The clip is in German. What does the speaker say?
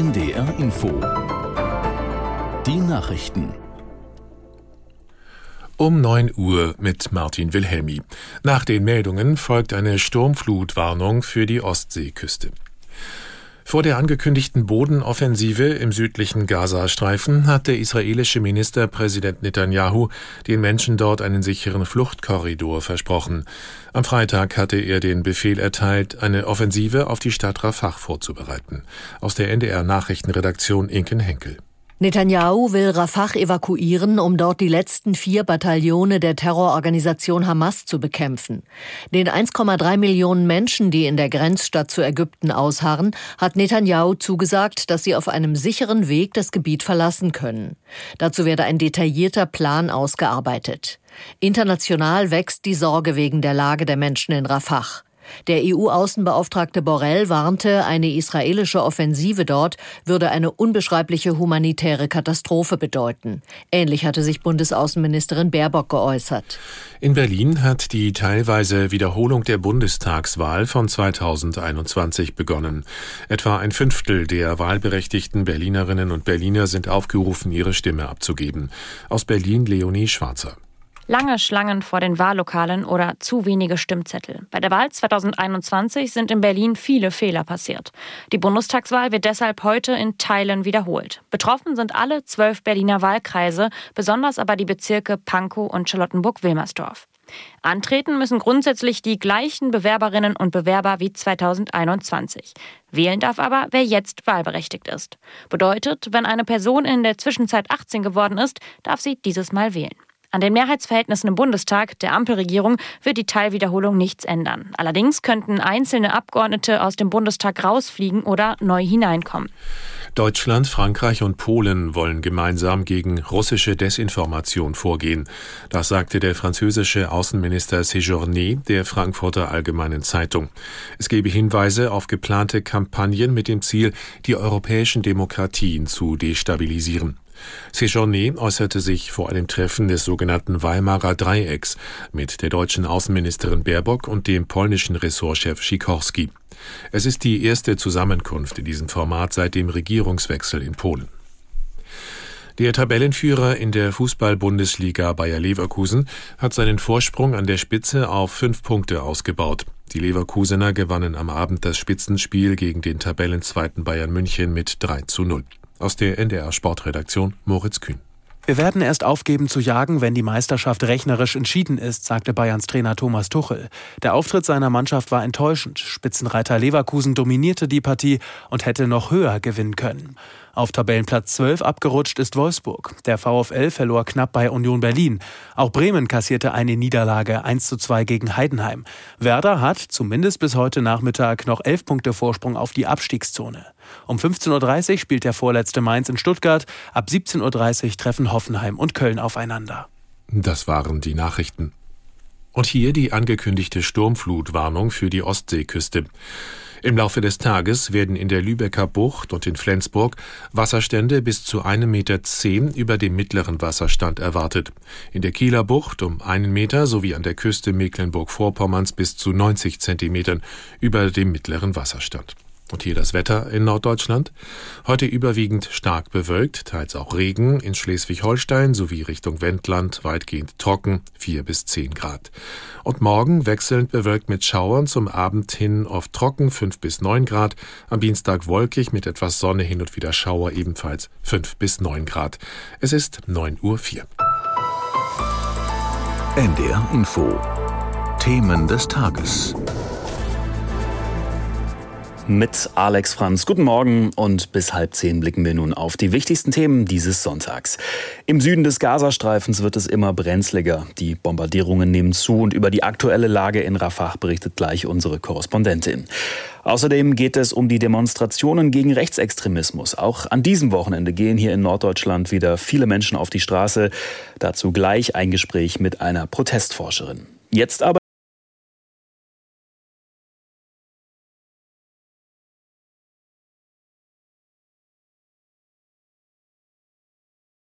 NDR Info. Die Nachrichten. Um 9 Uhr mit Martin Wilhelmi. Nach den Meldungen folgt eine Sturmflutwarnung für die Ostseeküste. Vor der angekündigten Bodenoffensive im südlichen Gazastreifen hat der israelische Ministerpräsident Netanyahu den Menschen dort einen sicheren Fluchtkorridor versprochen. Am Freitag hatte er den Befehl erteilt, eine Offensive auf die Stadt Rafah vorzubereiten. Aus der NDR Nachrichtenredaktion Inken Henkel. Netanyahu will Rafah evakuieren, um dort die letzten vier Bataillone der Terrororganisation Hamas zu bekämpfen. Den 1,3 Millionen Menschen, die in der Grenzstadt zu Ägypten ausharren, hat Netanyahu zugesagt, dass sie auf einem sicheren Weg das Gebiet verlassen können. Dazu werde ein detaillierter Plan ausgearbeitet. International wächst die Sorge wegen der Lage der Menschen in Rafah. Der EU-Außenbeauftragte Borrell warnte, eine israelische Offensive dort würde eine unbeschreibliche humanitäre Katastrophe bedeuten. Ähnlich hatte sich Bundesaußenministerin Baerbock geäußert. In Berlin hat die teilweise Wiederholung der Bundestagswahl von 2021 begonnen. Etwa ein Fünftel der wahlberechtigten Berlinerinnen und Berliner sind aufgerufen, ihre Stimme abzugeben. Aus Berlin Leonie Schwarzer. Lange Schlangen vor den Wahllokalen oder zu wenige Stimmzettel. Bei der Wahl 2021 sind in Berlin viele Fehler passiert. Die Bundestagswahl wird deshalb heute in Teilen wiederholt. Betroffen sind alle zwölf Berliner Wahlkreise, besonders aber die Bezirke Pankow und Charlottenburg-Wilmersdorf. Antreten müssen grundsätzlich die gleichen Bewerberinnen und Bewerber wie 2021. Wählen darf aber, wer jetzt wahlberechtigt ist. Bedeutet, wenn eine Person in der Zwischenzeit 18 geworden ist, darf sie dieses Mal wählen. An den Mehrheitsverhältnissen im Bundestag der Ampelregierung wird die Teilwiederholung nichts ändern. Allerdings könnten einzelne Abgeordnete aus dem Bundestag rausfliegen oder neu hineinkommen. Deutschland, Frankreich und Polen wollen gemeinsam gegen russische Desinformation vorgehen. Das sagte der französische Außenminister Séjourné der Frankfurter Allgemeinen Zeitung. Es gebe Hinweise auf geplante Kampagnen mit dem Ziel, die europäischen Demokratien zu destabilisieren. Séjourné äußerte sich vor einem Treffen des sogenannten Weimarer Dreiecks mit der deutschen Außenministerin Baerbock und dem polnischen Ressortchef Sikorski. Es ist die erste Zusammenkunft in diesem Format seit dem Regierungswechsel in Polen. Der Tabellenführer in der Fußball-Bundesliga Bayer Leverkusen hat seinen Vorsprung an der Spitze auf fünf Punkte ausgebaut. Die Leverkusener gewannen am Abend das Spitzenspiel gegen den Tabellenzweiten Bayern München mit 3 zu 0. Aus der NDR Sportredaktion Moritz Kühn. Wir werden erst aufgeben zu jagen, wenn die Meisterschaft rechnerisch entschieden ist, sagte Bayerns Trainer Thomas Tuchel. Der Auftritt seiner Mannschaft war enttäuschend. Spitzenreiter Leverkusen dominierte die Partie und hätte noch höher gewinnen können. Auf Tabellenplatz 12 abgerutscht ist Wolfsburg. Der VfL verlor knapp bei Union Berlin. Auch Bremen kassierte eine Niederlage 1 zu 2 gegen Heidenheim. Werder hat, zumindest bis heute Nachmittag, noch elf Punkte Vorsprung auf die Abstiegszone. Um 15.30 Uhr spielt der vorletzte Mainz in Stuttgart. Ab 17.30 Uhr treffen Hoffenheim und Köln aufeinander. Das waren die Nachrichten. Und hier die angekündigte Sturmflutwarnung für die Ostseeküste. Im Laufe des Tages werden in der Lübecker Bucht und in Flensburg Wasserstände bis zu einem Meter zehn über dem mittleren Wasserstand erwartet. In der Kieler Bucht um einen Meter sowie an der Küste Mecklenburg-Vorpommerns bis zu 90 Zentimetern über dem mittleren Wasserstand. Und hier das Wetter in Norddeutschland. Heute überwiegend stark bewölkt, teils auch Regen in Schleswig-Holstein sowie Richtung Wendland weitgehend trocken, 4 bis 10 Grad. Und morgen wechselnd bewölkt mit Schauern, zum Abend hin oft trocken, 5 bis 9 Grad. Am Dienstag wolkig mit etwas Sonne hin und wieder Schauer, ebenfalls 5 bis 9 Grad. Es ist 9 Uhr 4. NDR Info. Themen des Tages mit Alex Franz. Guten Morgen und bis halb zehn blicken wir nun auf die wichtigsten Themen dieses Sonntags. Im Süden des Gazastreifens wird es immer brenzliger. Die Bombardierungen nehmen zu und über die aktuelle Lage in Rafah berichtet gleich unsere Korrespondentin. Außerdem geht es um die Demonstrationen gegen Rechtsextremismus. Auch an diesem Wochenende gehen hier in Norddeutschland wieder viele Menschen auf die Straße. Dazu gleich ein Gespräch mit einer Protestforscherin. Jetzt aber